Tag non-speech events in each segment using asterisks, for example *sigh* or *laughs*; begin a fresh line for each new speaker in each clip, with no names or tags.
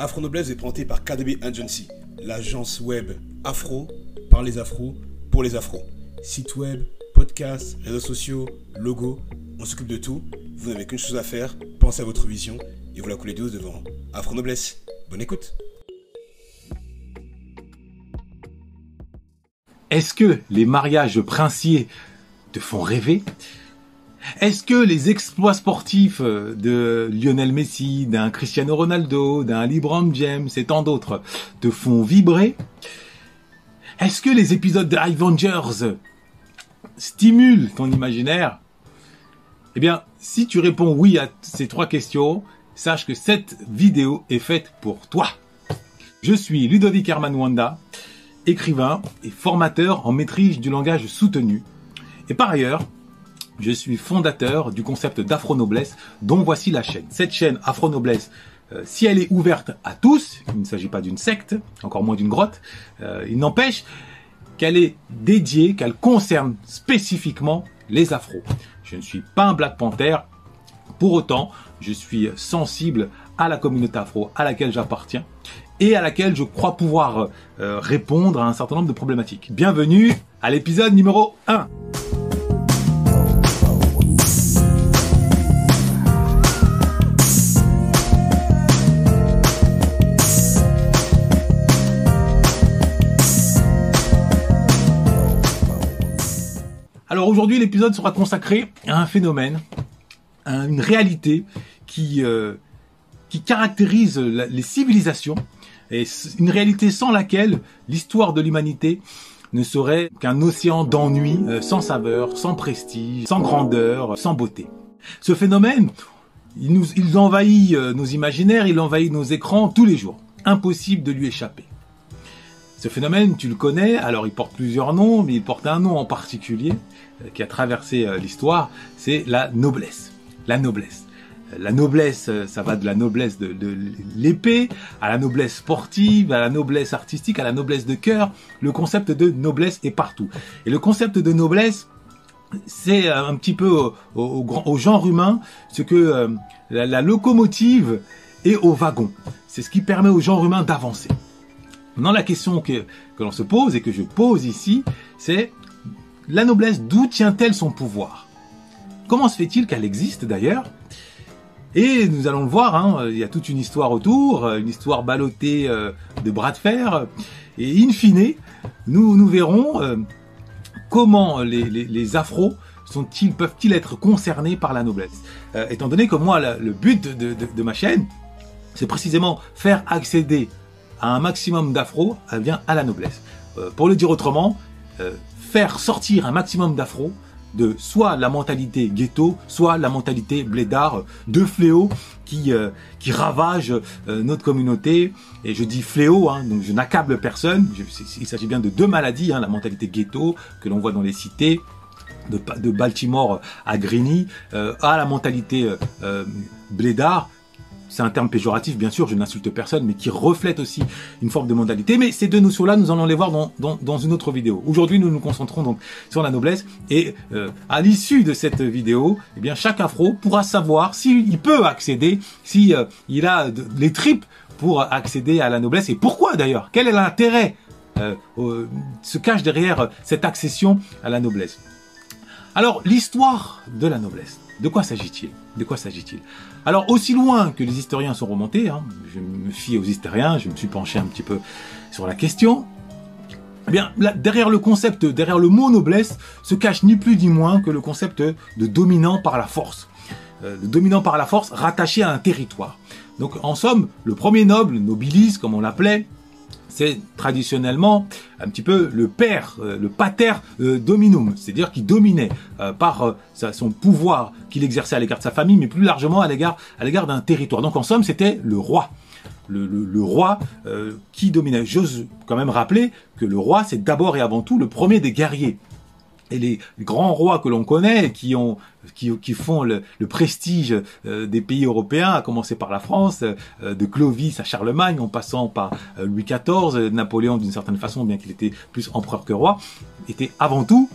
Afro Noblesse est présenté par KDB Agency, l'agence web afro par les afros pour les afros. Site web, podcast, réseaux sociaux, logo, on s'occupe de tout. Vous n'avez qu'une chose à faire, pensez à votre vision et vous la coulez douce devant Afro Noblesse. Bonne écoute.
Est-ce que les mariages princiers te font rêver? Est-ce que les exploits sportifs euh, de Lionel Messi, d'un Cristiano Ronaldo, d'un LeBron James et tant d'autres te font vibrer? Est-ce que les épisodes de Avengers stimulent ton imaginaire? Eh bien, si tu réponds oui à ces trois questions, sache que cette vidéo est faite pour toi. Je suis Ludovic Herman Wanda, écrivain et formateur en maîtrise du langage soutenu. Et par ailleurs, je suis fondateur du concept d'Afro-Noblesse dont voici la chaîne. Cette chaîne Afro-Noblesse, euh, si elle est ouverte à tous, il ne s'agit pas d'une secte, encore moins d'une grotte, euh, il n'empêche qu'elle est dédiée, qu'elle concerne spécifiquement les afros. Je ne suis pas un Black Panther, pour autant, je suis sensible à la communauté afro à laquelle j'appartiens et à laquelle je crois pouvoir euh, répondre à un certain nombre de problématiques. Bienvenue à l'épisode numéro 1. Aujourd'hui, l'épisode sera consacré à un phénomène, à une réalité qui, euh, caractérise les civilisations, et une réalité sans laquelle l'histoire de l'humanité ne serait qu'un océan d'ennui, euh, sans saveur, sans prestige, sans grandeur, sans beauté. Ce phénomène, il, nous, il envahit euh, nos imaginaires, il envahit nos écrans tous les jours. Impossible de lui échapper. Ce phénomène, tu le connais, alors il porte plusieurs noms, mais il porte un nom en particulier euh, qui a traversé euh, l'histoire, c'est la noblesse. La noblesse. Euh, la noblesse, ça va de la noblesse de, l'épée à la noblesse sportive, à la noblesse artistique, à la noblesse de cœur. Le concept de noblesse est partout. Et le concept de noblesse, c'est un petit peu au, genre humain ce que la, la locomotive est au wagon. C'est ce qui permet au genre humain d'avancer. Maintenant, la question que, que l'on se pose et que je pose ici, c'est la noblesse, d'où tient-elle son pouvoir? Comment se fait-il qu'elle existe d'ailleurs? Et nous allons le voir, hein, il y a toute une histoire autour, une histoire ballottée euh, de bras de fer. Et in fine, nous, nous verrons euh, comment les, les, afros sont-ils, peuvent-ils être concernés par la noblesse? Euh, étant donné que moi, le but de, de ma chaîne, c'est précisément faire accéder à un maximum d'afro eh bien à la noblesse. Euh, pour le dire autrement, euh, faire sortir un maximum d'afro de soit la mentalité ghetto, soit la mentalité blédard, deux fléaux qui euh, qui ravagent notre communauté. Et je dis fléau, hein, donc je n'accable personne. il s'agit bien de deux maladies, hein, la mentalité ghetto que l'on voit dans les cités, de, Baltimore à Greeny, à la mentalité blédard c'est un terme péjoratif, bien sûr, je n'insulte personne, mais qui reflète aussi une forme de modalité. Mais ces deux notions-là, nous allons les voir dans, dans, une autre vidéo. Aujourd'hui, nous nous concentrons donc sur la noblesse, et euh, à l'issue de cette vidéo, eh bien, chaque afro pourra savoir s'il peut accéder, si euh, a les tripes pour accéder à la noblesse, et pourquoi d'ailleurs? Quel est l'intérêt euh, se cache derrière cette accession à la noblesse? Alors, l'histoire de la noblesse. De quoi s'agit-il? De quoi s'agit-il? Alors, aussi loin que les historiens sont remontés, hein, je me fie aux historiens, je me suis penché un petit peu sur la question. Eh derrière le concept, derrière le mot noblesse, se cache ni plus ni moins que le concept de dominant par la force. Euh, de dominant par la force rattaché à un territoire. Donc, en somme, le premier noble, nobilis, comme on l'appelait, c'est traditionnellement un petit peu le père, euh, le pater euh, dominum, c'est-à-dire qui dominait euh, par son pouvoir qu'il exerçait à l'égard de sa famille, mais plus largement à l'égard à l'égard d'un territoire. Donc en somme, c'était le roi. Le, roi qui dominait. J'ose quand même rappeler que le roi, c'est d'abord et avant tout le premier des guerriers et les grands rois que l'on connaît, qui ont, qui, qui font le, prestige euh, des pays européens, à commencer par la France, euh, de Clovis à Charlemagne, en passant par euh, Louis XIV, Napoléon d'une certaine façon, bien qu'il était plus empereur que roi, étaient avant tout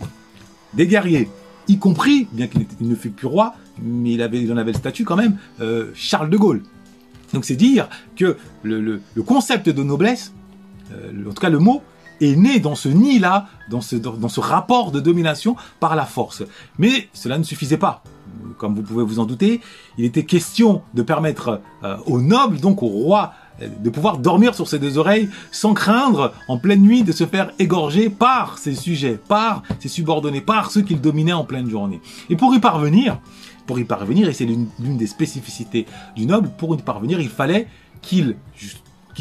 des guerriers, y compris, bien qu'il ne fut plus roi, mais il avait, il en avait le statut quand même, Charles de Gaulle. Donc c'est dire que le, le, le, concept de noblesse, en tout cas le mot, est né dans ce nid-là, dans ce, rapport de domination par la force. Mais cela ne suffisait pas. Comme vous pouvez vous en douter, il était question de permettre euh, aux nobles, donc au roi, de pouvoir dormir sur ses deux oreilles sans craindre en pleine nuit de se faire égorger par ses sujets, par ses subordonnés, par ceux qu'il dominait en pleine journée. Et pour y parvenir, pour y parvenir, et c'est l'une des spécificités du noble, pour y parvenir, il fallait qu'il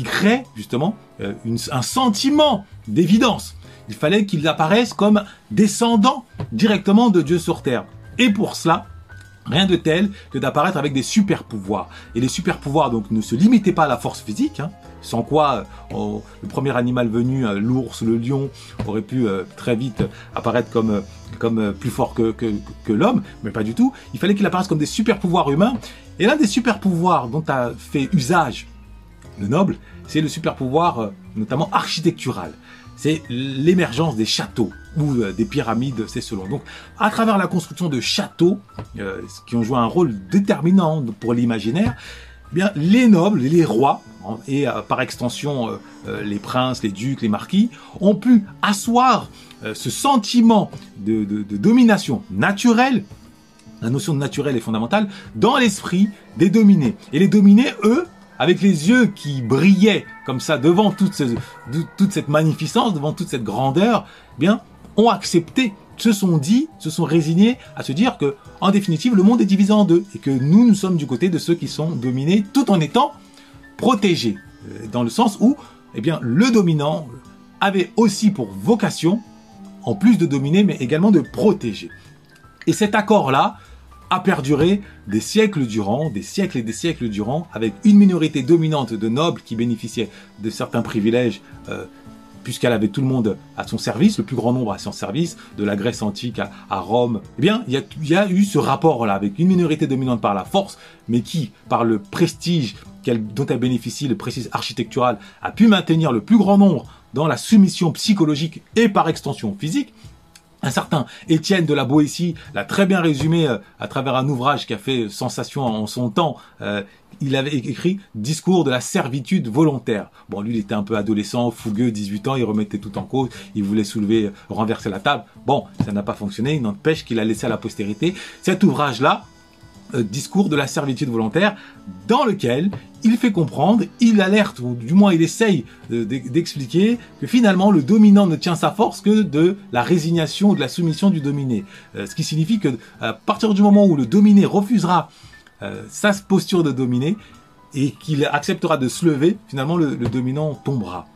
crée justement euh, un sentiment d'évidence. Il fallait qu'il apparaisse comme descendant directement de Dieu sur terre. Et pour cela, Rien de tel que d'apparaître avec des super pouvoirs. Et les super pouvoirs donc ne se limitaient pas à la force physique, hein, sans quoi euh, le premier animal venu, euh, l'ours, le lion, aurait pu très vite apparaître comme, plus fort que, que, que l'homme, mais pas du tout. Il fallait qu'il apparaisse comme des super pouvoirs humains. Et l'un des super pouvoirs dont a fait usage le noble, c'est le super pouvoir notamment architectural c'est l'émergence des châteaux ou euh, des pyramides, c'est selon. Donc, à travers la construction de châteaux, euh, qui ont joué un rôle déterminant pour l'imaginaire, eh bien, les nobles, les rois, et euh, par extension les princes, les ducs, les marquis, ont pu asseoir ce sentiment de, de, domination naturelle la notion de naturel est fondamentale dans l'esprit des dominés. Et les dominés, eux, avec les yeux qui brillaient comme ça devant toute, cette magnificence, devant toute cette grandeur, eh bien, ont accepté, se sont dit, se sont résignés à se dire que, en définitive, le monde est divisé en deux et que nous, nous sommes du côté de ceux qui sont dominés, tout en étant protégés, euh, dans le sens où, eh bien, le dominant avait aussi pour vocation, en plus de dominer, mais également de protéger. Et cet accord-là, a perduré des siècles durant, des siècles et des siècles durant, avec une minorité dominante de nobles qui bénéficiaient de certains privilèges, euh, puisqu'elle avait tout le monde à son service, le plus grand nombre à son service, de la Grèce antique à, Rome. Eh bien, il y a, eu ce rapport-là, avec une minorité dominante par la force, mais qui, par le prestige dont elle bénéficie, le prestige architectural, a pu maintenir le plus grand nombre dans la soumission psychologique et par extension physique, un certain Étienne de la Boétie l'a très bien résumé euh, à travers un ouvrage qui a fait sensation en son temps. Euh, il avait écrit Discours de la servitude volontaire. Bon, lui, il était un peu adolescent, fougueux, 18 ans, il remettait tout en cause, il voulait soulever, renverser la table. Bon, ça n'a pas fonctionné, il n'empêche qu'il a laissé à la postérité. Cet ouvrage-là, euh, discours de la servitude volontaire dans lequel il fait comprendre, il alerte, ou du moins il essaye d'expliquer que finalement le dominant ne tient sa force que de la résignation ou de la soumission du dominé. Euh, ce qui signifie que à partir du moment où le dominé refusera euh, sa posture de dominé et qu'il acceptera de se lever, finalement le dominant tombera.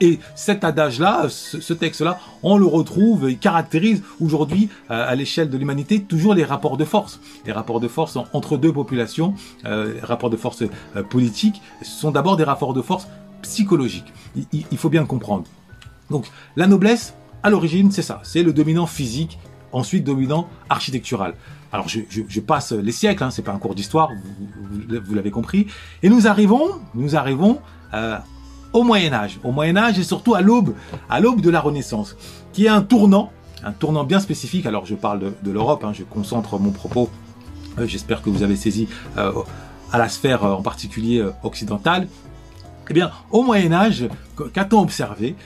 Et cet adage-là, ce, texte-là, on le retrouve, il caractérise aujourd'hui, euh, à l'échelle de l'humanité, toujours les rapports de force. Les rapports de force entre deux populations, euh, les rapports de force euh, politiques, sont d'abord des rapports de force psychologiques. Il, faut bien comprendre. Donc, la noblesse, à l'origine, c'est ça, c'est le dominant physique, ensuite dominant architectural. Alors je, passe les siècles, hein, c'est pas un cours d'histoire, vous, l'avez compris, et nous arrivons, nous arrivons au Moyen Âge. Au Moyen Âge et surtout à l'aube, à l'aube de la Renaissance, qui est un tournant, un tournant bien spécifique. Alors je parle de, l'Europe, hein, je concentre mon propos. Euh, j'espère que vous avez saisi euh, à la sphère euh, en particulier occidentale. Eh bien, au Moyen Âge, qu'a-t-on observé?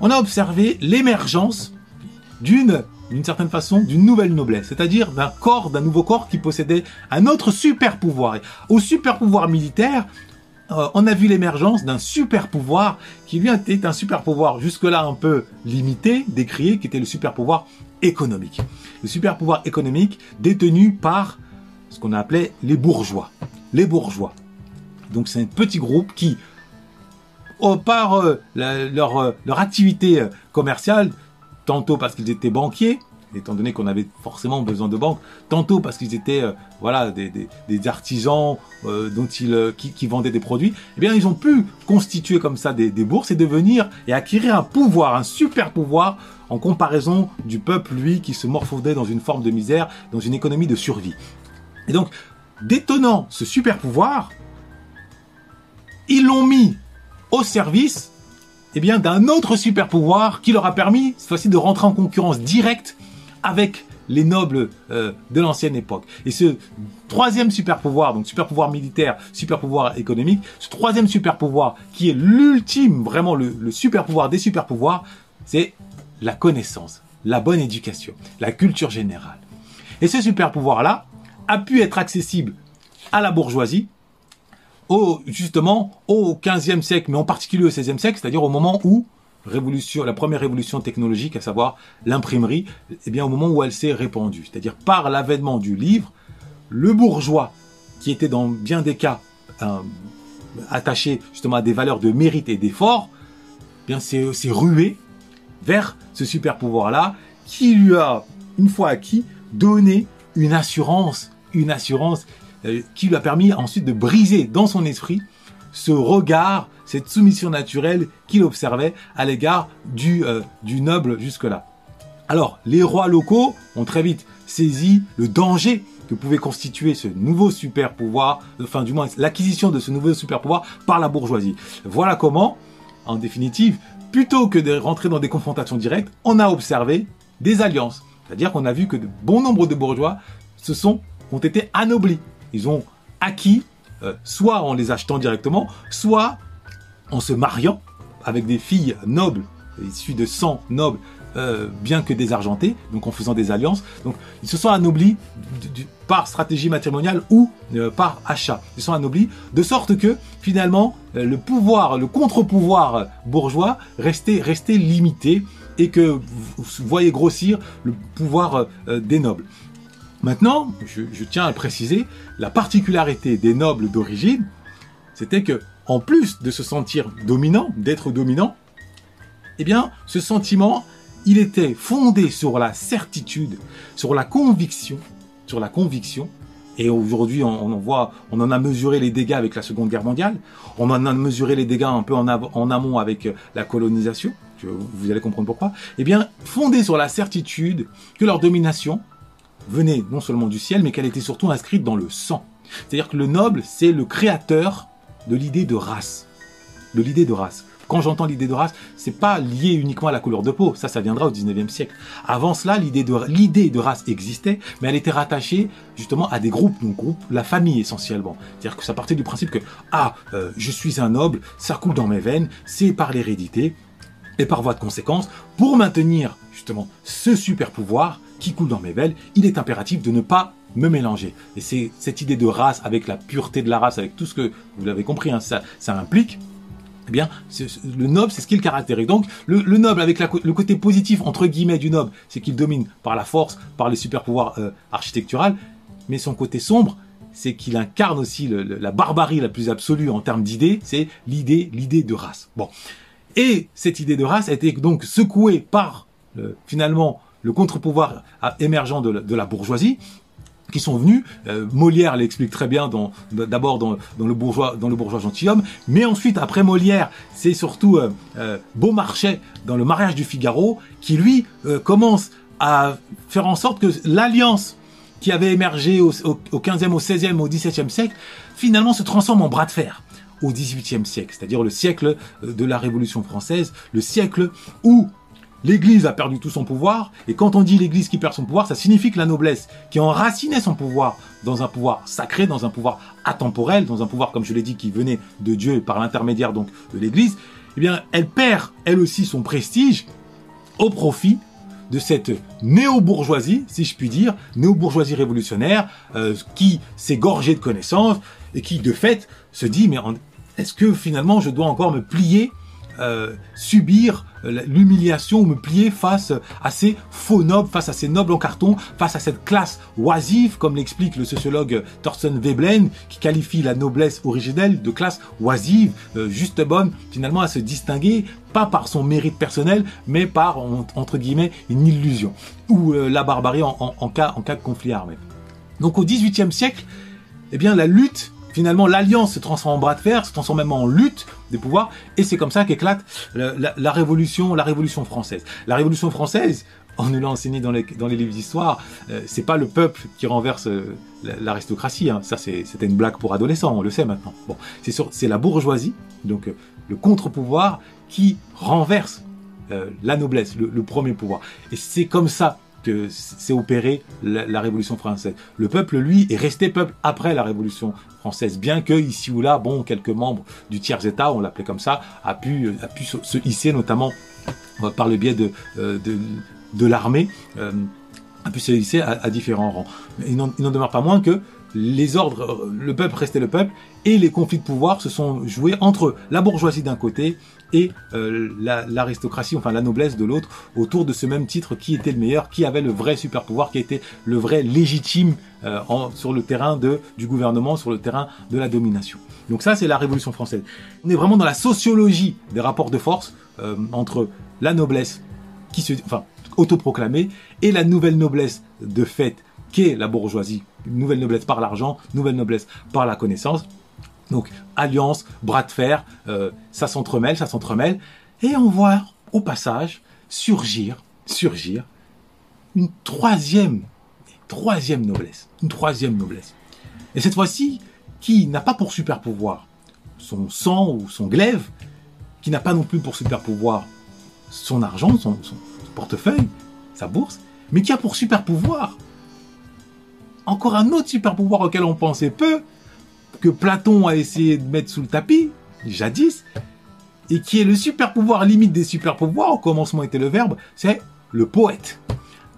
On a observé l'émergence d'une d'une certaine façon, d'une nouvelle noblesse, c'est-à-dire d'un corps, d'un nouveau corps qui possédait un autre super pouvoir. Au super pouvoir militaire, euh, on a vu l'émergence d'un super pouvoir qui lui était un super pouvoir jusque-là un peu limité, décrié, qui était le super pouvoir économique. Le super pouvoir économique détenu par ce qu'on appelait les bourgeois. Les bourgeois. Donc c'est un petit groupe qui, par euh, leur, euh, leur activité commerciale, tantôt parce qu'ils étaient banquiers, étant donné qu'on avait forcément besoin de banques, tantôt parce qu'ils étaient euh, voilà des, des, artisans euh, dont ils euh, qui, qui, vendaient des produits, eh bien ils ont pu constituer comme ça des, des, bourses et devenir et acquérir un pouvoir, un super pouvoir en comparaison du peuple lui qui se morfondait dans une forme de misère, dans une économie de survie. Et donc détenant ce super pouvoir, ils l'ont mis au service eh bien d'un autre super pouvoir qui leur a permis cette fois-ci de rentrer en concurrence directe avec les nobles euh, de l'ancienne époque. Et ce troisième super pouvoir, donc super pouvoir militaire, super pouvoir économique, ce troisième super pouvoir qui est l'ultime, vraiment le, super pouvoir des super pouvoirs, c'est la connaissance, la bonne éducation, la culture générale. Et ce super pouvoir-là a pu être accessible à la bourgeoisie, au, justement au 15e siècle, mais en particulier au 16e siècle, c'est-à-dire au moment où la première révolution technologique, à savoir l'imprimerie, eh bien au moment où elle s'est répandue, c'est-à-dire par l'avènement du livre, le bourgeois, qui était dans bien des cas attaché justement à des valeurs de mérite et d'effort, eh bien c'est rué vers ce super pouvoir-là qui lui a, une fois acquis, donné une assurance, une assurance euh, qui lui a permis ensuite de briser dans son esprit ce regard, cette soumission naturelle qu'il observait à l'égard du, euh, du noble jusque-là. Alors, les rois locaux ont très vite saisi le danger que pouvait constituer ce nouveau super pouvoir, enfin du moins l'acquisition de ce nouveau super pouvoir par la bourgeoisie. Voilà comment, en définitive, plutôt que de rentrer dans des confrontations directes, on a observé des alliances. C'est-à-dire qu'on a vu que de bon nombre de bourgeois se sont, ont été anoblis. Ils ont acquis euh, soit en les achetant directement, soit en se mariant avec des filles nobles, issues de sang noble, euh, bien que désargentées, donc en faisant des alliances. Donc ils se sont anoblis par stratégie matrimoniale ou euh, par achat. Ils sont anoblis de sorte que finalement le pouvoir, le contre-pouvoir bourgeois restait, restait limité et que vous voyez grossir le pouvoir des nobles. Maintenant, je, tiens à préciser, la particularité des nobles d'origine, c'était que, en plus de se sentir dominant, d'être dominant, eh bien, ce sentiment, il était fondé sur la certitude, sur la conviction, sur la conviction. Et aujourd'hui, on, en voit, on en a mesuré les dégâts avec la Seconde Guerre mondiale. On en a mesuré les dégâts un peu en, en amont avec la colonisation. Vous allez comprendre pourquoi. Eh bien, fondé sur la certitude que leur domination venait non seulement du ciel, mais qu'elle était surtout inscrite dans le sang. C'est-à-dire que le noble, c'est le créateur de l'idée de race. De l'idée de race. Quand j'entends l'idée de race, c'est pas lié uniquement à la couleur de peau. Ça, ça viendra au 19e siècle. Avant cela, l'idée de, race existait, mais elle était rattachée justement à des groupes, donc groupe, la famille essentiellement. C'est-à-dire que ça partait du principe que, ah, euh, je suis un noble, ça coule dans mes veines, c'est par l'hérédité, et par voie de conséquence, pour maintenir justement ce super pouvoir, qui coule dans mes veines, il est impératif de ne pas me mélanger. Et c'est cette idée de race, avec la pureté de la race, avec tout ce que vous l'avez compris, hein, ça, ça implique. Eh bien, le noble, c'est ce qui le caractérise. Donc, le, noble, avec le côté positif, entre guillemets, du noble, c'est qu'il domine par la force, par les super pouvoirs euh, architecturaux, mais son côté sombre, c'est qu'il incarne aussi la barbarie la plus absolue en termes d'idées, c'est l'idée, l'idée de race. Bon. Et cette idée de race a été donc secouée par, finalement, le contre-pouvoir émergent de la, bourgeoisie, qui sont venus. Euh, Molière l'explique très bien, d'abord dans, le bourgeois, dans le bourgeois gentilhomme, mais ensuite après Molière, c'est surtout euh, euh, Beaumarchais dans le mariage du Figaro, qui lui commence à faire en sorte que l'alliance qui avait émergé au, au, 15e, au 16e, au 17e siècle, finalement se transforme en bras de fer au 18e siècle, c'est-à-dire le siècle de la Révolution française, le siècle où L'Église a perdu tout son pouvoir, et quand on dit l'Église qui perd son pouvoir, ça signifie que la noblesse, qui enracinait son pouvoir dans un pouvoir sacré, dans un pouvoir atemporel, dans un pouvoir, comme je l'ai dit, qui venait de Dieu par l'intermédiaire donc de l'Église, eh bien, elle perd elle aussi son prestige au profit de cette néo-bourgeoisie, si je puis dire, néo-bourgeoisie révolutionnaire, euh, qui s'est gorgée de connaissances et qui, de fait, se dit, mais est-ce que finalement je dois encore me plier euh, subir euh, l'humiliation ou me plier face à ces faux nobles, face à ces nobles en carton, face à cette classe oisive, comme l'explique le sociologue Thorsten Veblen, qui qualifie la noblesse originelle de classe oisive, euh, juste bonne finalement à se distinguer, pas par son mérite personnel, mais par, entre guillemets, une illusion, ou la barbarie en, cas, en cas de conflit armé. Donc au XVIIIe siècle, eh bien la lutte finalement l'alliance se transforme en bras de fer, se transforme même en lutte des pouvoirs, et c'est comme ça qu'éclate la, révolution, la révolution française. La révolution française, on nous l'a enseigné dans les, livres d'histoire, euh, c'est pas le peuple qui renverse euh, l'aristocratie, hein. ça c'était une blague pour adolescents, on le sait maintenant. Bon, c'est la bourgeoisie, donc euh, le contre-pouvoir qui renverse la noblesse, le, le, premier pouvoir. Et c'est comme ça que s'est opérée la, Révolution française. Le peuple, lui, est resté peuple après la Révolution française, bien que ici ou là, bon, quelques membres du tiers état, on l'appelait comme ça, a pu, se, hisser, notamment euh, par le biais de, euh, l'armée, euh, a pu se hisser à, à différents rangs. Il n'en demeure pas moins que les ordres, le peuple restait le peuple, et les conflits de pouvoir se sont joués entre la bourgeoisie d'un côté et euh, l'aristocratie, enfin la noblesse de l'autre, autour de ce même titre, qui était le meilleur, qui avait le vrai super pouvoir, qui était le vrai légitime euh, sur le terrain de, du gouvernement, sur le terrain de la domination. Donc ça, c'est la Révolution française. On est vraiment dans la sociologie des rapports de force euh, entre la noblesse, qui se, enfin, autoproclamée, et la nouvelle noblesse de fait, qu'est la bourgeoisie. Nouvelle noblesse par l'argent, nouvelle noblesse par la connaissance. Donc alliance, bras de fer, euh, ça s'entremêle, ça s'entremêle, et on voit au passage surgir, surgir une troisième, troisième noblesse, une troisième noblesse. Et cette fois-ci, qui n'a pas pour super pouvoir son sang ou son glaive, qui n'a pas non plus pour super pouvoir son argent, son, son portefeuille, sa bourse, mais qui a pour super pouvoir encore un autre super pouvoir auquel on pensait peu, que Platon a essayé de mettre sous le tapis, jadis, et qui est le super pouvoir limite des super pouvoirs, au commencement était le verbe, c'est le poète.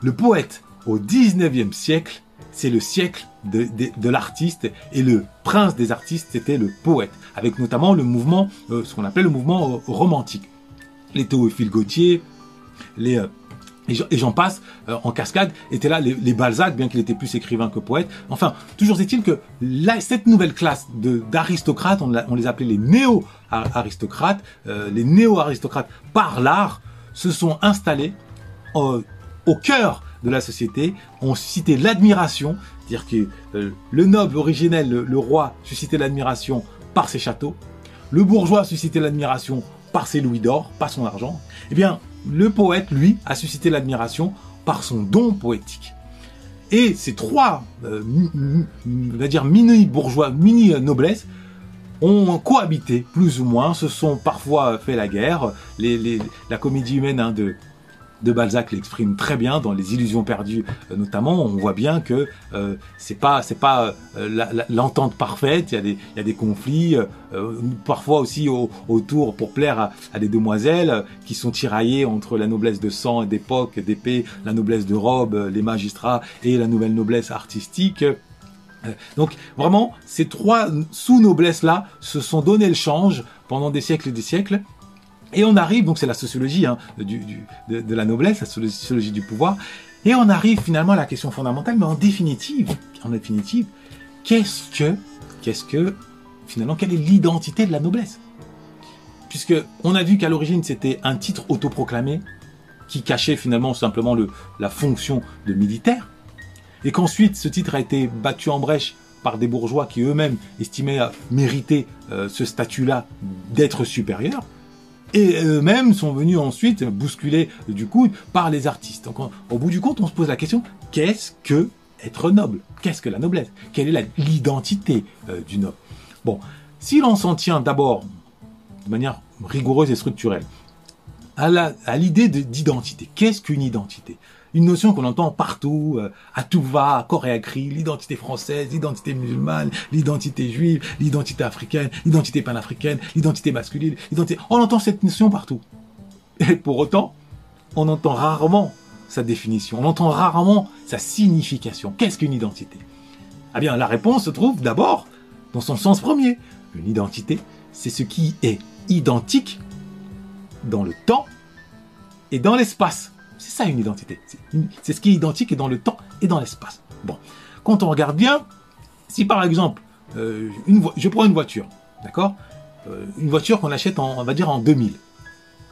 Le poète, au 19e siècle, c'est le siècle de, de, l'artiste, et le prince des artistes, c'était le poète, avec notamment le mouvement, euh, ce qu'on appelle le mouvement euh, romantique. Les Théophile Gautier, les... Euh, et j'en passe euh, en cascade. Étaient là les, Balzac bien qu'il était plus écrivain que poète. Enfin toujours est-il que cette nouvelle classe d'aristocrates on, les appelait les néo aristocrates euh, les néo aristocrates par l'art se sont installés euh, au cœur de la société ont suscité l'admiration dire que le noble originel le, le roi suscitait l'admiration par ses châteaux. Le bourgeois suscitait l'admiration par ses louis d'or par son argent. Eh bien le poète, lui, a suscité l'admiration par son don poétique. Et ces trois, euh, va dire mini bourgeois, mini noblesse, ont cohabité plus ou moins, se sont parfois fait la guerre. La comédie humaine hein, de de Balzac l'exprime très bien dans les illusions perdues euh, notamment. On voit bien que euh, c'est pas c'est pas euh, l'entente parfaite. Il y a des il y a des conflits euh, parfois aussi au, autour pour plaire à, à, des demoiselles qui sont tiraillées entre la noblesse de sang et d'époque d'épée la noblesse de robe les magistrats et la nouvelle noblesse artistique. Donc vraiment, ces trois sous-noblesses-là se sont donné le change pendant des siècles et des siècles, et on arrive, donc c'est la sociologie hein, du, de, la noblesse, la sociologie du pouvoir, et on arrive finalement à la question fondamentale, mais en définitive, en définitive, qu'est-ce que, qu'est-ce que, finalement, quelle est l'identité de la noblesse? Puisque on a vu qu'à l'origine c'était un titre autoproclamé qui cachait finalement simplement le, la fonction de militaire, et qu'ensuite ce titre a été battu en brèche par des bourgeois qui eux-mêmes estimaient mériter euh, ce statut-là d'être supérieur et eux-mêmes sont venus ensuite bousculer du coup par les artistes. Donc au bout du compte, on se pose la question qu'est-ce que être noble? Qu'est-ce que la noblesse? Quelle est l'identité euh, du noble? Bon, si l'on s'en tient d'abord de manière rigoureuse et structurelle à l'idée d'identité, qu'est-ce qu'une identité? Une notion qu'on entend partout, euh, à tout va, à corps à cri, l'identité française, l'identité musulmane, l'identité juive, l'identité africaine, l'identité panafricaine, l'identité masculine, l'identité... On entend cette notion partout. Et pour autant, on entend rarement sa définition, on entend rarement sa signification. Qu'est-ce qu'une identité? Eh bien, la réponse se trouve d'abord dans son sens premier. Une identité, c'est ce qui est identique dans le temps et dans l'espace. C'est ça une identité. C'est ce qui est identique dans le temps et dans l'espace. Bon, quand on regarde bien, si par exemple, euh, je prends une voiture, d'accord? Euh, Une voiture qu'on achète, en, on va dire en 2000.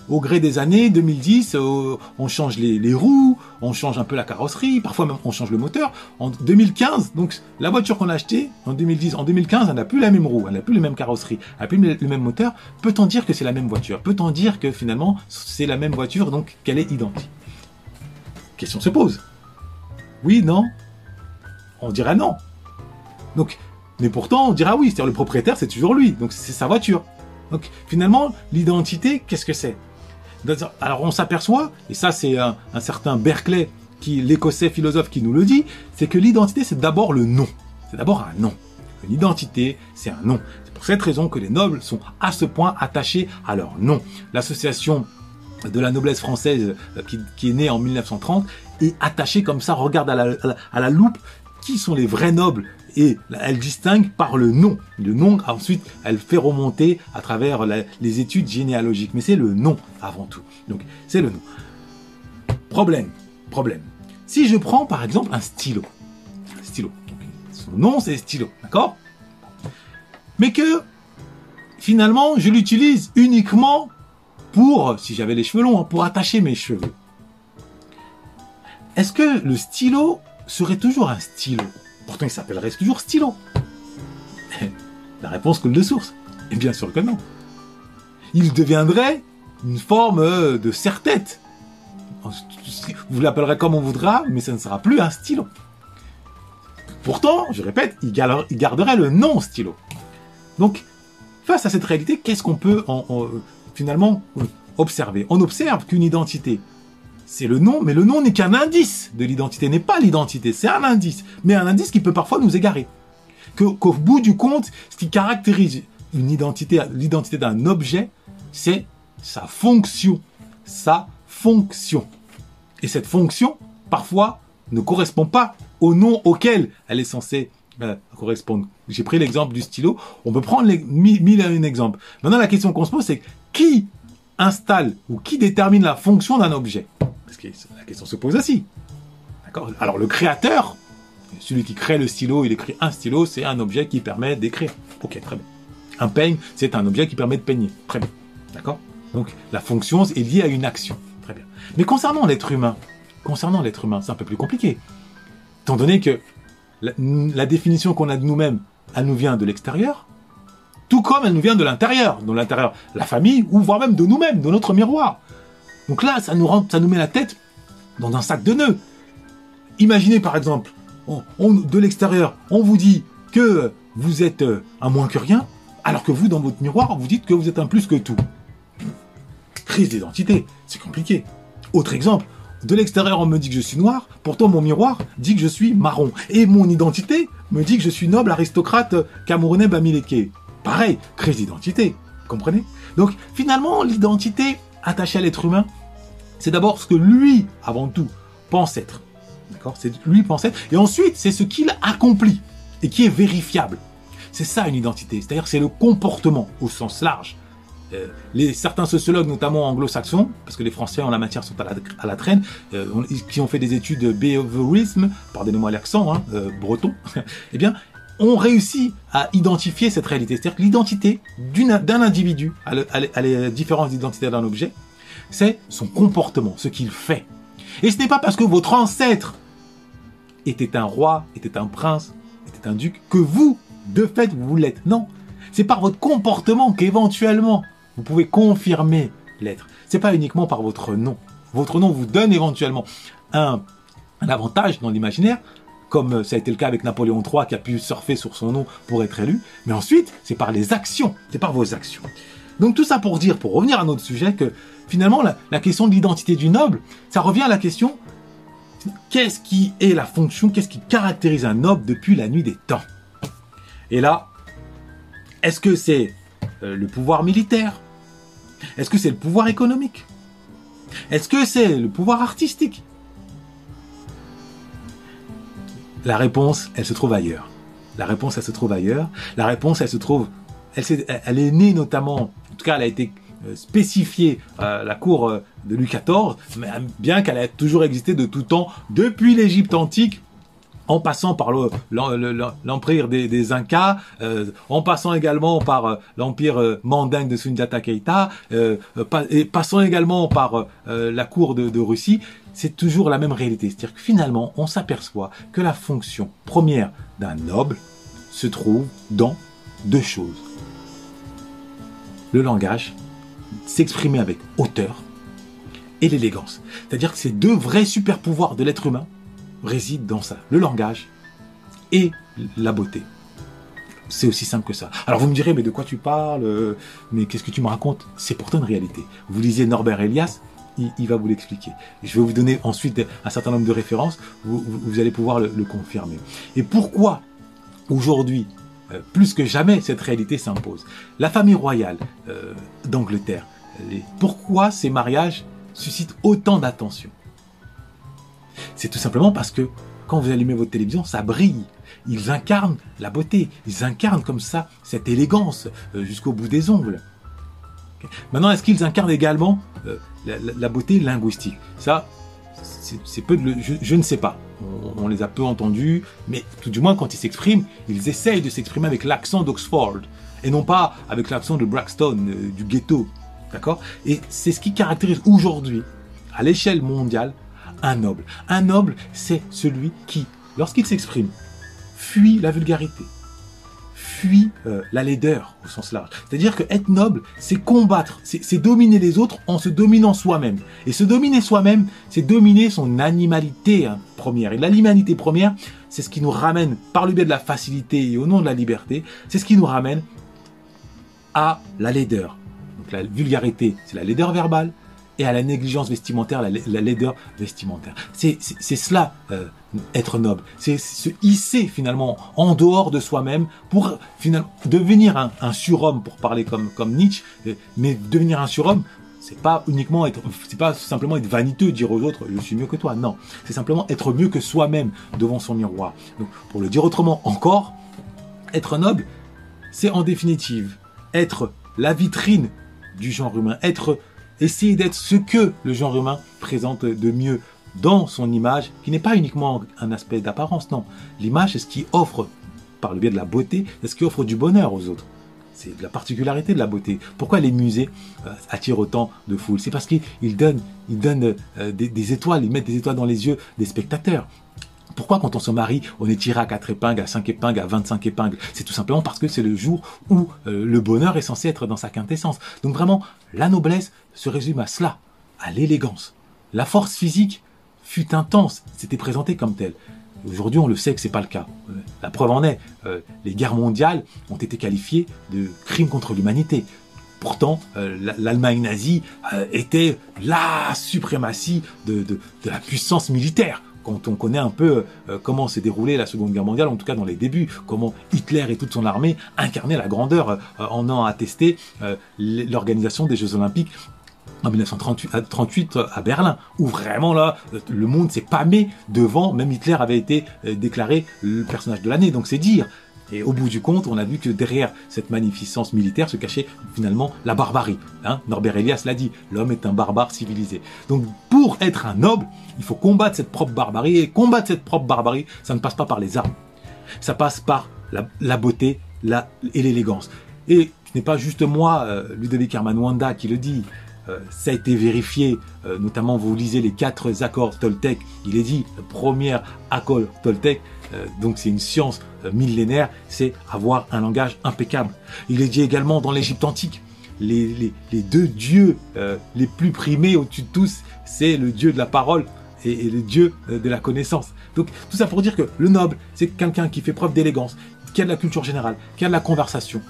Au gré des années, 2010, euh, on change les, les, roues, on change un peu la carrosserie, parfois même on change le moteur. En 2015, donc la voiture qu'on a achetée en 2010, en 2015, elle n'a plus la même roue, elle n'a plus la même carrosserie, elle n'a plus le même moteur. Peut-on dire que c'est la même voiture? Peut-on dire que finalement c'est la même voiture, donc qu'elle est identique? Question se pose. Oui, non On dirait non. Donc, mais pourtant, on dira oui, c'est-à-dire le propriétaire, c'est toujours lui, donc c'est sa voiture. Donc finalement, l'identité, qu'est-ce que c'est? Alors on s'aperçoit, et ça c'est un, certain Berkeley qui l'écossais philosophe qui nous le dit, c'est que l'identité c'est d'abord le nom. C'est d'abord un nom. Une identité, c'est un nom. C'est pour cette raison que les nobles sont à ce point attachés à leur nom. L'association de la noblesse française euh, qui, est née en 1930 est attachée comme ça, regarde à la, à la loupe qui sont les vrais nobles? Et elle distingue par le nom. Le nom, ensuite, elle fait remonter à travers les études généalogiques. Mais c'est le nom avant tout. Donc, c'est le nom. Problème, problème. Si je prends par exemple un stylo, un stylo, son nom c'est stylo, d'accord? Mais que finalement je l'utilise uniquement pour, si j'avais les cheveux longs, hein, pour attacher mes cheveux. Est-ce que le stylo serait toujours un stylo? Pourtant, il s'appellerait toujours stylo. *laughs* La réponse coule de source. Bien sûr que non. Il deviendrait une forme de serre-tête. Vous l'appellerez comme on voudra, mais ça ne sera plus un stylo. Pourtant, je répète, il garderait le nom stylo. Donc, face à cette réalité, qu'est-ce qu'on peut finalement observer On observe qu'une identité, c'est le nom, mais le nom n'est qu'un indice de l'identité, n'est pas l'identité, c'est un indice, mais un indice qui peut parfois nous égarer. Qu'au bout du compte, ce qui caractérise une identité, l'identité d'un objet, c'est sa fonction. Sa fonction. Et cette fonction, parfois, ne correspond pas au nom auquel elle est censée euh, correspondre. J'ai pris l'exemple du stylo. On peut prendre les, mille et un exemples. Maintenant, la question qu'on se pose, c'est qui installe ou qui détermine la fonction d'un objet? La question se pose ainsi. D'accord? Alors le créateur, celui qui crée le stylo, il écrit un stylo, c'est un objet qui permet d'écrire. Ok, très bien. Un peigne, c'est un objet qui permet de peigner. Très bien. D'accord? Donc la fonction est liée à une action. Très bien. Mais concernant l'être humain, concernant l'être humain, c'est un peu plus compliqué. Étant donné que la définition qu'on a de nous-mêmes, elle nous vient de l'extérieur, tout comme elle nous vient de l'intérieur, de l'intérieur, la famille, ou voire même de nous-mêmes, de notre miroir. Donc là, ça nous, rend, ça nous met la tête dans un sac de nœuds. Imaginez par exemple, de l'extérieur, on vous dit que vous êtes euh, un moins que rien, alors que vous, dans votre miroir, vous dites que vous êtes un plus que tout. Crise d'identité, c'est compliqué. Autre exemple, de l'extérieur, on me dit que je suis noir, pourtant mon miroir dit que je suis marron. Et mon identité me dit que je suis noble aristocrate camerounais bamileke. Pareil, crise d'identité, comprenez? Donc finalement, l'identité attachée à l'être humain, c'est d'abord ce que lui, avant tout, pense être. D'accord? C'est lui pense être. Et ensuite, c'est ce qu'il accomplit et qui est vérifiable. C'est ça une identité. C'est-à-dire c'est le comportement au sens large. Euh, les, certains sociologues, notamment anglo-saxons, parce que les Français en la matière sont à la, traîne, euh, qui ont fait des études de behaviorisme, pardonnez-moi l'accent, hein, euh, breton, *laughs* eh bien, ont réussi à identifier cette réalité. C'est-à-dire que l'identité d'un individu, à, les différences d'identité d'un objet, c'est son comportement, ce qu'il fait. Et ce n'est pas parce que votre ancêtre était un roi, était un prince, était un duc, que vous, de fait, vous l'êtes. Non. C'est par votre comportement qu'éventuellement, vous pouvez confirmer l'être. C'est pas uniquement par votre nom. Votre nom vous donne éventuellement un avantage dans l'imaginaire, comme ça a été le cas avec Napoléon III qui a pu surfer sur son nom pour être élu. Mais ensuite, c'est par les actions, c'est par vos actions. Donc tout ça pour dire, pour revenir à notre sujet, que finalement la, question de l'identité du noble, ça revient à la question qu'est-ce qui est la fonction, qu'est-ce qui caractérise un noble depuis la nuit des temps? Et là, est-ce que c'est euh, le pouvoir militaire? Est-ce que c'est le pouvoir économique? Est-ce que c'est le pouvoir artistique? La réponse, elle se trouve ailleurs. La réponse, elle se trouve ailleurs. La réponse, elle se trouve, elle, est née notamment tout cas, elle a été euh, spécifiée à la cour euh, de Louis XIV, bien qu'elle ait toujours existé de tout temps, depuis l'Égypte antique, en passant par l'empire des, Incas, euh, en passant également par l'empire mandingue de Sundiata Keita, et passant également par la cour de, de Russie, c'est toujours la même réalité. C'est-à-dire que finalement, on s'aperçoit que la fonction première d'un noble se trouve dans deux choses le langage, s'exprimer avec hauteur et l'élégance. C'est-à-dire que ces deux vrais super pouvoirs de l'être humain résident dans ça, le langage et la beauté. C'est aussi simple que ça. Alors vous me direz, mais de quoi tu parles Mais qu'est-ce que tu me racontes? C'est pourtant une réalité. Vous lisez Norbert Elias, il, va vous l'expliquer. Je vais vous donner ensuite un certain nombre de références, vous, vous allez pouvoir le, confirmer. Et pourquoi aujourd'hui, euh, plus que jamais, cette réalité s'impose? La famille royale euh, d'Angleterre, pourquoi ces mariages suscitent autant d'attention? C'est tout simplement parce que quand vous allumez votre télévision, ça brille. Ils incarnent la beauté, ils incarnent comme ça cette élégance euh, jusqu'au bout des ongles. Maintenant, est-ce qu'ils incarnent également euh, la, beauté linguistique? Ça, c'est peu de je, ne sais pas. On, les a peu entendus, mais tout du moins quand ils s'expriment, ils essayent de s'exprimer avec l'accent d'Oxford et non pas avec l'accent de Braxton, euh, du ghetto. D'accord? Et c'est ce qui caractérise aujourd'hui, à l'échelle mondiale, un noble. Un noble, c'est celui qui, lorsqu'il s'exprime, fuit la vulgarité, fuit euh, la laideur au sens large. C'est-à-dire que être noble, c'est combattre, c'est dominer les autres en se dominant soi-même. Et se dominer soi-même, c'est dominer son animalité hein, première. Et l'animalité première, c'est ce qui nous ramène, par le biais de la facilité et au nom de la liberté, c'est ce qui nous ramène à la laideur. Donc la vulgarité, c'est la laideur verbale, et à la négligence vestimentaire, la, laideur vestimentaire. C'est cela, euh, être noble. C'est se hisser finalement en dehors de soi-même pour finalement devenir un, surhomme, pour parler comme, comme Nietzsche, euh, mais devenir un surhomme, c'est pas uniquement être, c'est pas simplement être vaniteux, dire aux autres je suis mieux que toi. Non, c'est simplement être mieux que soi-même devant son miroir. Donc, pour le dire autrement encore, être noble, c'est en définitive être la vitrine du genre humain, être essayer d'être ce que le genre humain présente de mieux dans son image, qui n'est pas uniquement un aspect d'apparence, non. L'image, c'est ce qui offre, par le biais de la beauté, c'est ce qui offre du bonheur aux autres. C'est la particularité de la beauté. Pourquoi les musées euh, attirent autant de foule C'est parce qu'ils donnent, ils donnent euh, des, étoiles, ils mettent des étoiles dans les yeux des spectateurs. Pourquoi quand on se marie, on est tiré à 4 épingles, à 5 épingles, à 25 épingles? C'est tout simplement parce que c'est le jour où euh, le bonheur est censé être dans sa quintessence. Donc vraiment, la noblesse se résume à cela, à l'élégance. La force physique fut intense, c'était présenté comme tel. Aujourd'hui, on le sait que c'est pas le cas. Euh, la preuve en est, euh, les guerres mondiales ont été qualifiées de crimes contre l'humanité. Pourtant, l'Allemagne nazie était la suprématie de la puissance militaire quand on connaît un peu euh, comment s'est déroulée la Seconde Guerre mondiale, en tout cas dans les débuts, comment Hitler et toute son armée incarnaient la grandeur euh, en ayant attesté euh, l'organisation des Jeux Olympiques en 1938 à Berlin, où vraiment là, le monde s'est pâmé devant, même Hitler avait été déclaré le personnage de l'année, donc c'est dire. Et au bout du compte, on a vu que derrière cette magnificence militaire se cachait finalement la barbarie. Hein Norbert Elias l'a dit, l'homme est un barbare civilisé. Donc pour être un noble, il faut combattre cette propre barbarie. Et combattre cette propre barbarie, ça ne passe pas par les armes. Ça passe par la, beauté la, et l'élégance. Et ce n'est pas juste moi, euh, Ludovic Herman Wanda, qui le dit. Euh, ça a été vérifié, euh, notamment vous lisez les quatre accords Toltec, il est dit, le premier accord Toltec, donc c'est une science euh, millénaire, c'est avoir un langage impeccable. Il est dit également dans l'Égypte antique, les, deux dieux euh, les plus primés au-dessus de tous, c'est le dieu de la parole et, le dieu de la connaissance. Donc tout ça pour dire que le noble, c'est quelqu'un qui fait preuve d'élégance, qui a de la culture générale, qui a de la conversation,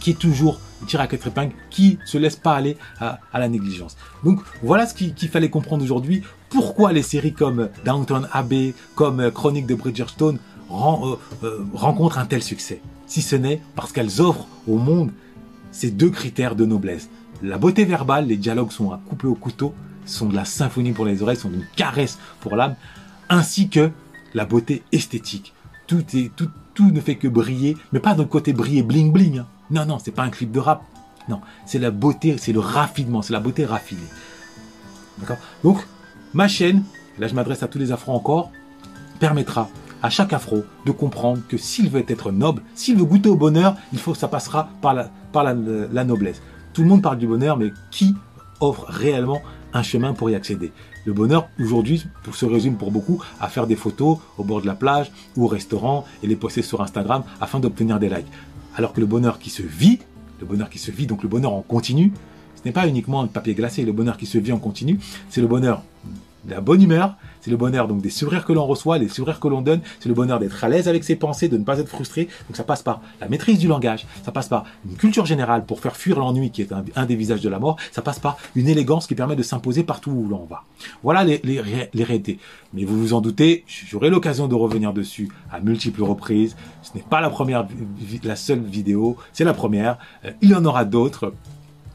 qui est toujours tiré à quatre épingles, qui se laisse pas aller à, la négligence. Donc voilà ce qu'il fallait comprendre aujourd'hui. Pourquoi les séries comme Downton Abbey, comme Chronique de Bridgerstone euh, euh, rencontrent un tel succès? Si ce n'est parce qu'elles offrent au monde ces deux critères de noblesse. La beauté verbale, les dialogues sont à couper au couteau, sont de la symphonie pour les oreilles, sont une caresse pour l'âme, ainsi que la beauté esthétique. Tout, est, tout, tout ne fait que briller, mais pas d'un côté briller bling bling. Hein. Non, non, c'est pas un clip de rap. Non, c'est la beauté, c'est le raffinement, c'est la beauté raffinée. D'accord? Donc, ma chaîne, là je m'adresse à tous les afros encore, permettra à chaque afro de comprendre que s'il veut être noble, s'il veut goûter au bonheur, il faut que ça passera par la, noblesse. Tout le monde parle du bonheur, mais qui offre réellement un chemin pour y accéder? Le bonheur, aujourd'hui, se résume pour beaucoup à faire des photos au bord de la plage ou au restaurant et les poster sur Instagram afin d'obtenir des likes. Alors que le bonheur qui se vit, le bonheur qui se vit, donc le bonheur en continu, ce n'est pas uniquement un papier glacé. Le bonheur qui se vit en continu, c'est le bonheur la bonne humeur, c'est le bonheur donc des sourires que l'on reçoit, les sourires que l'on donne, c'est le bonheur d'être à l'aise avec ses pensées, de ne pas être frustré. Donc ça passe par la maîtrise du langage, ça passe par une culture générale pour faire fuir l'ennui qui est un, des visages de la mort, ça passe par une élégance qui permet de s'imposer partout où l'on va. Voilà les, les, réalités. Mais vous vous en doutez, j'aurai l'occasion de revenir dessus à multiples reprises. Ce n'est pas la première, la seule vidéo, c'est la première. Euh, il y en aura d'autres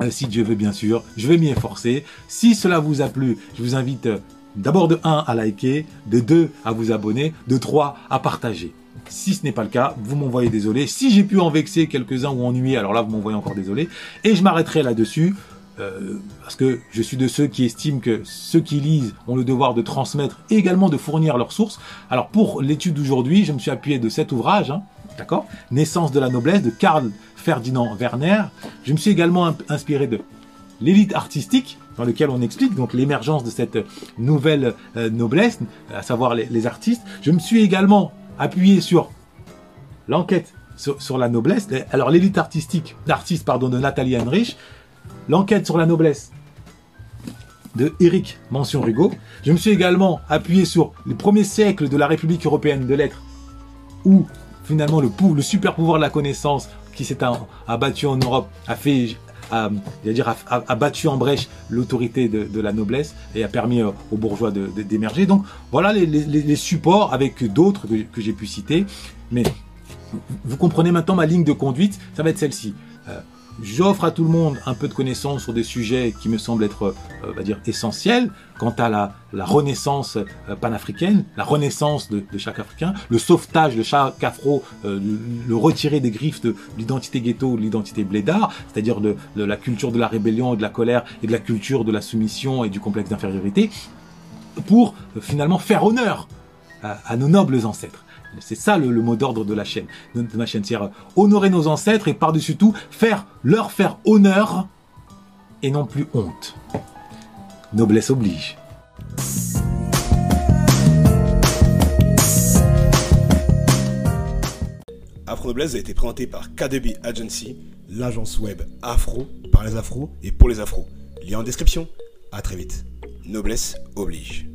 euh, si Dieu veut bien sûr, je vais m'y efforcer. Si cela vous a plu, je vous invite euh, d'abord de 1 à liker, de 2 à vous abonner, de 3 à partager. Si ce n'est pas le cas, vous m'envoyez désolé. Si j'ai pu en vexer quelques-uns ou ennuyer, alors là, vous m'envoyez encore désolé. Et je m'arrêterai là-dessus. Euh, parce que je suis de ceux qui estiment que ceux qui lisent ont le devoir de transmettre et également de fournir leurs sources. Alors pour l'étude d'aujourd'hui, je me suis appuyé de cet ouvrage, hein, d'accord? Naissance de la noblesse de Karl Ferdinand Werner. Je me suis également inspiré de l'élite artistique dans lequel on explique donc l'émergence de cette nouvelle euh, noblesse, à savoir les, artistes. Je me suis également appuyé sur l'enquête sur, la noblesse. Alors l'élite artistique, d'artiste pardon de Nathalie Heinrich, l'enquête sur la noblesse de Eric Mention Rigaud. Je me suis également appuyé sur les premiers siècles de la République européenne de lettres, où finalement le, le super pouvoir de la connaissance qui s'est abattu en Europe a fait a, dire, a, battu en brèche l'autorité de, la noblesse et a permis euh, aux bourgeois d'émerger. Donc voilà les, supports avec d'autres que, j'ai pu citer. Mais vous comprenez maintenant ma ligne de conduite, ça va être celle-ci. Euh, J'offre à tout le monde un peu de connaissances sur des sujets qui me semblent être, euh, va dire, essentiels quant à la, renaissance euh, panafricaine, la renaissance de, chaque Africain, le sauvetage de chaque Afro, euh, le, retirer des griffes de l'identité ghetto, de l'identité blédard, c'est-à-dire de, la culture de la rébellion et de la colère et de la culture de la soumission et du complexe d'infériorité, pour finalement faire honneur à nos nobles ancêtres. C'est ça le, mot d'ordre de la chaîne, de, ma chaîne. C'est honorer nos ancêtres et par-dessus tout, faire leur faire honneur et non plus honte. Noblesse oblige.
Afro Noblesse a été présenté par KDB Agency, l'agence web afro par les afros et pour les afros. Lien en description. À très vite. Noblesse oblige.